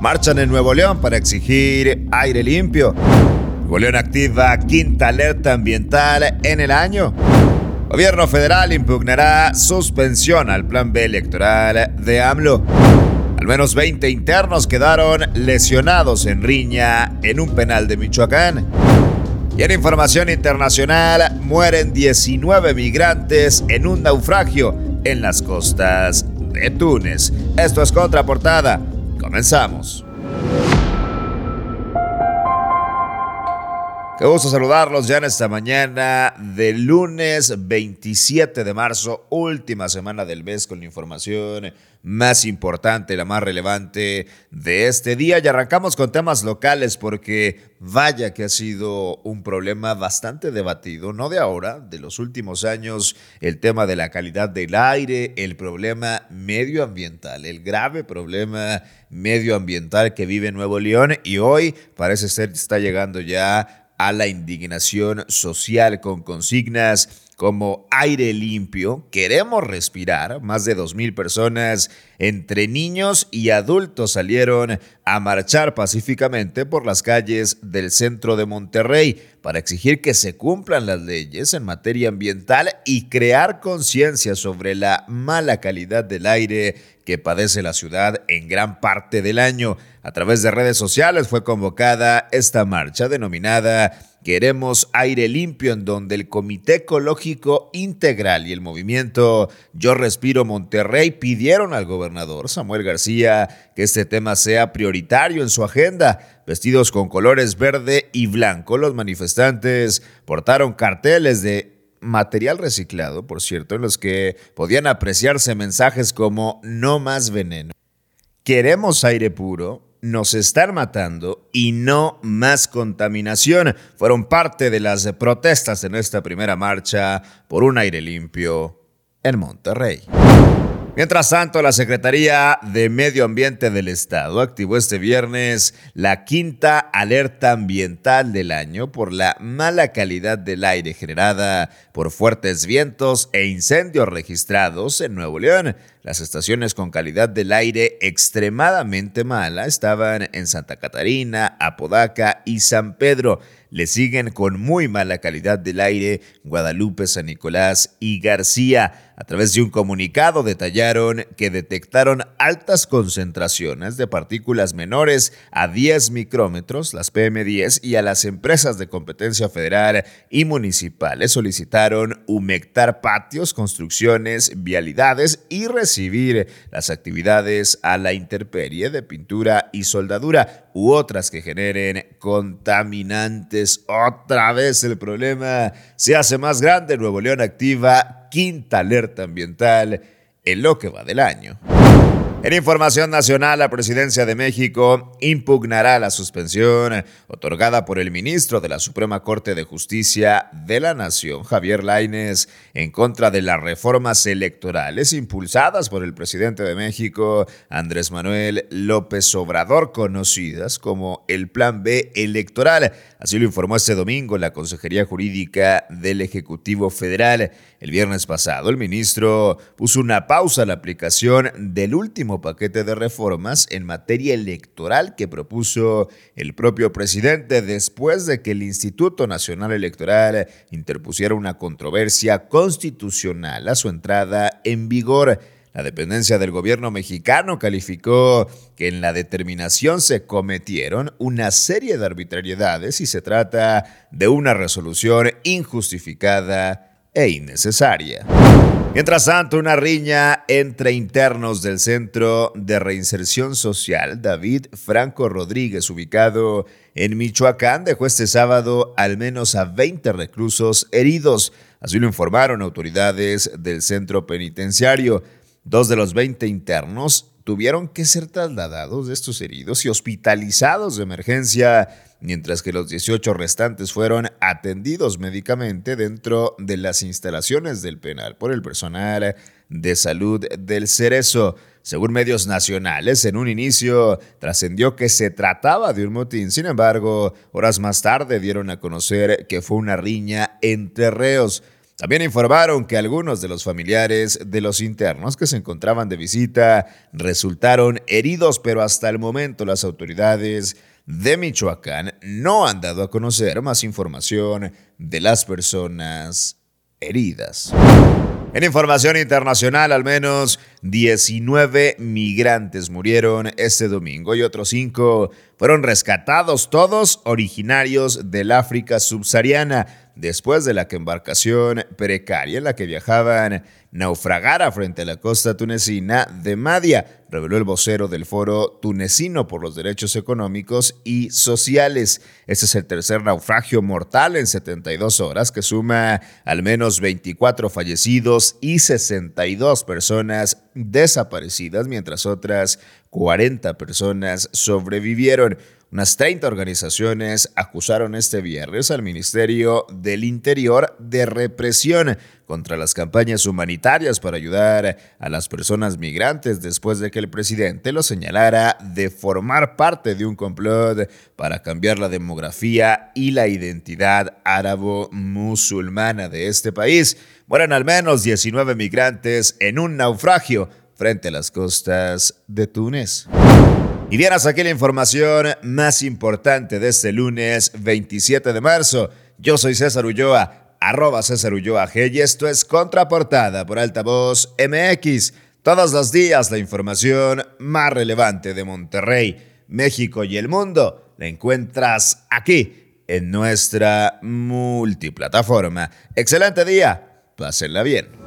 marchan en Nuevo León para exigir aire limpio. Nuevo León activa quinta alerta ambiental en el año. Gobierno federal impugnará suspensión al plan B electoral de AMLO. Al menos 20 internos quedaron lesionados en riña en un penal de Michoacán. Y en información internacional, mueren 19 migrantes en un naufragio en las costas de Túnez. Esto es Contraportada. Comenzamos. Qué gusto saludarlos ya en esta mañana de lunes 27 de marzo, última semana del mes con la información más importante, la más relevante de este día. Y arrancamos con temas locales porque vaya que ha sido un problema bastante debatido, no de ahora, de los últimos años, el tema de la calidad del aire, el problema medioambiental, el grave problema medioambiental que vive Nuevo León y hoy parece ser que está llegando ya a la indignación social con consignas como aire limpio, queremos respirar. Más de 2.000 personas entre niños y adultos salieron a marchar pacíficamente por las calles del centro de Monterrey para exigir que se cumplan las leyes en materia ambiental y crear conciencia sobre la mala calidad del aire que padece la ciudad en gran parte del año. A través de redes sociales fue convocada esta marcha denominada Queremos aire limpio en donde el Comité Ecológico Integral y el movimiento Yo Respiro Monterrey pidieron al gobernador Samuel García que este tema sea prioritario en su agenda. Vestidos con colores verde y blanco, los manifestantes portaron carteles de material reciclado, por cierto, en los que podían apreciarse mensajes como no más veneno. Queremos aire puro, nos están matando y no más contaminación. Fueron parte de las protestas en esta primera marcha por un aire limpio en Monterrey. Mientras tanto, la Secretaría de Medio Ambiente del Estado activó este viernes la quinta alerta ambiental del año por la mala calidad del aire generada por fuertes vientos e incendios registrados en Nuevo León. Las estaciones con calidad del aire extremadamente mala estaban en Santa Catarina, Apodaca y San Pedro. Le siguen con muy mala calidad del aire Guadalupe, San Nicolás y García. A través de un comunicado detallaron que detectaron altas concentraciones de partículas menores a 10 micrómetros, las PM10, y a las empresas de competencia federal y municipales solicitaron humectar patios, construcciones, vialidades y recibir las actividades a la intemperie de pintura y soldadura u otras que generen contaminantes. Otra vez el problema se hace más grande. Nuevo León activa quinta alerta ambiental en lo que va del año. En información nacional, la presidencia de México impugnará la suspensión otorgada por el ministro de la Suprema Corte de Justicia de la Nación, Javier Laines, en contra de las reformas electorales impulsadas por el presidente de México, Andrés Manuel López Obrador, conocidas como el Plan B electoral. Así lo informó este domingo la Consejería Jurídica del Ejecutivo Federal. El viernes pasado, el ministro puso una pausa a la aplicación del paquete de reformas en materia electoral que propuso el propio presidente después de que el Instituto Nacional Electoral interpusiera una controversia constitucional a su entrada en vigor. La dependencia del gobierno mexicano calificó que en la determinación se cometieron una serie de arbitrariedades y se trata de una resolución injustificada e innecesaria. Mientras tanto, una riña entre internos del Centro de Reinserción Social David Franco Rodríguez, ubicado en Michoacán, dejó este sábado al menos a 20 reclusos heridos. Así lo informaron autoridades del centro penitenciario. Dos de los 20 internos tuvieron que ser trasladados de estos heridos y hospitalizados de emergencia, mientras que los 18 restantes fueron atendidos médicamente dentro de las instalaciones del penal por el personal de salud del Cerezo. Según medios nacionales, en un inicio trascendió que se trataba de un motín, sin embargo, horas más tarde dieron a conocer que fue una riña entre reos. También informaron que algunos de los familiares de los internos que se encontraban de visita resultaron heridos, pero hasta el momento las autoridades de Michoacán no han dado a conocer más información de las personas heridas. En información internacional, al menos 19 migrantes murieron este domingo y otros 5 fueron rescatados, todos originarios del África subsahariana después de la embarcación precaria en la que viajaban naufragara frente a la costa tunecina de Madia, reveló el vocero del Foro Tunecino por los Derechos Económicos y Sociales. Este es el tercer naufragio mortal en 72 horas que suma al menos 24 fallecidos y 62 personas desaparecidas, mientras otras 40 personas sobrevivieron. Unas 30 organizaciones acusaron este viernes al Ministerio del Interior de represión contra las campañas humanitarias para ayudar a las personas migrantes después de que el presidente lo señalara de formar parte de un complot para cambiar la demografía y la identidad árabo-musulmana de este país. Mueren al menos 19 migrantes en un naufragio frente a las costas de Túnez. Y bien, aquí la información más importante de este lunes 27 de marzo. Yo soy César Ulloa, arroba César Ulloa G, y esto es Contraportada por Altavoz MX. Todos los días la información más relevante de Monterrey, México y el mundo la encuentras aquí en nuestra multiplataforma. Excelente día, pásenla bien.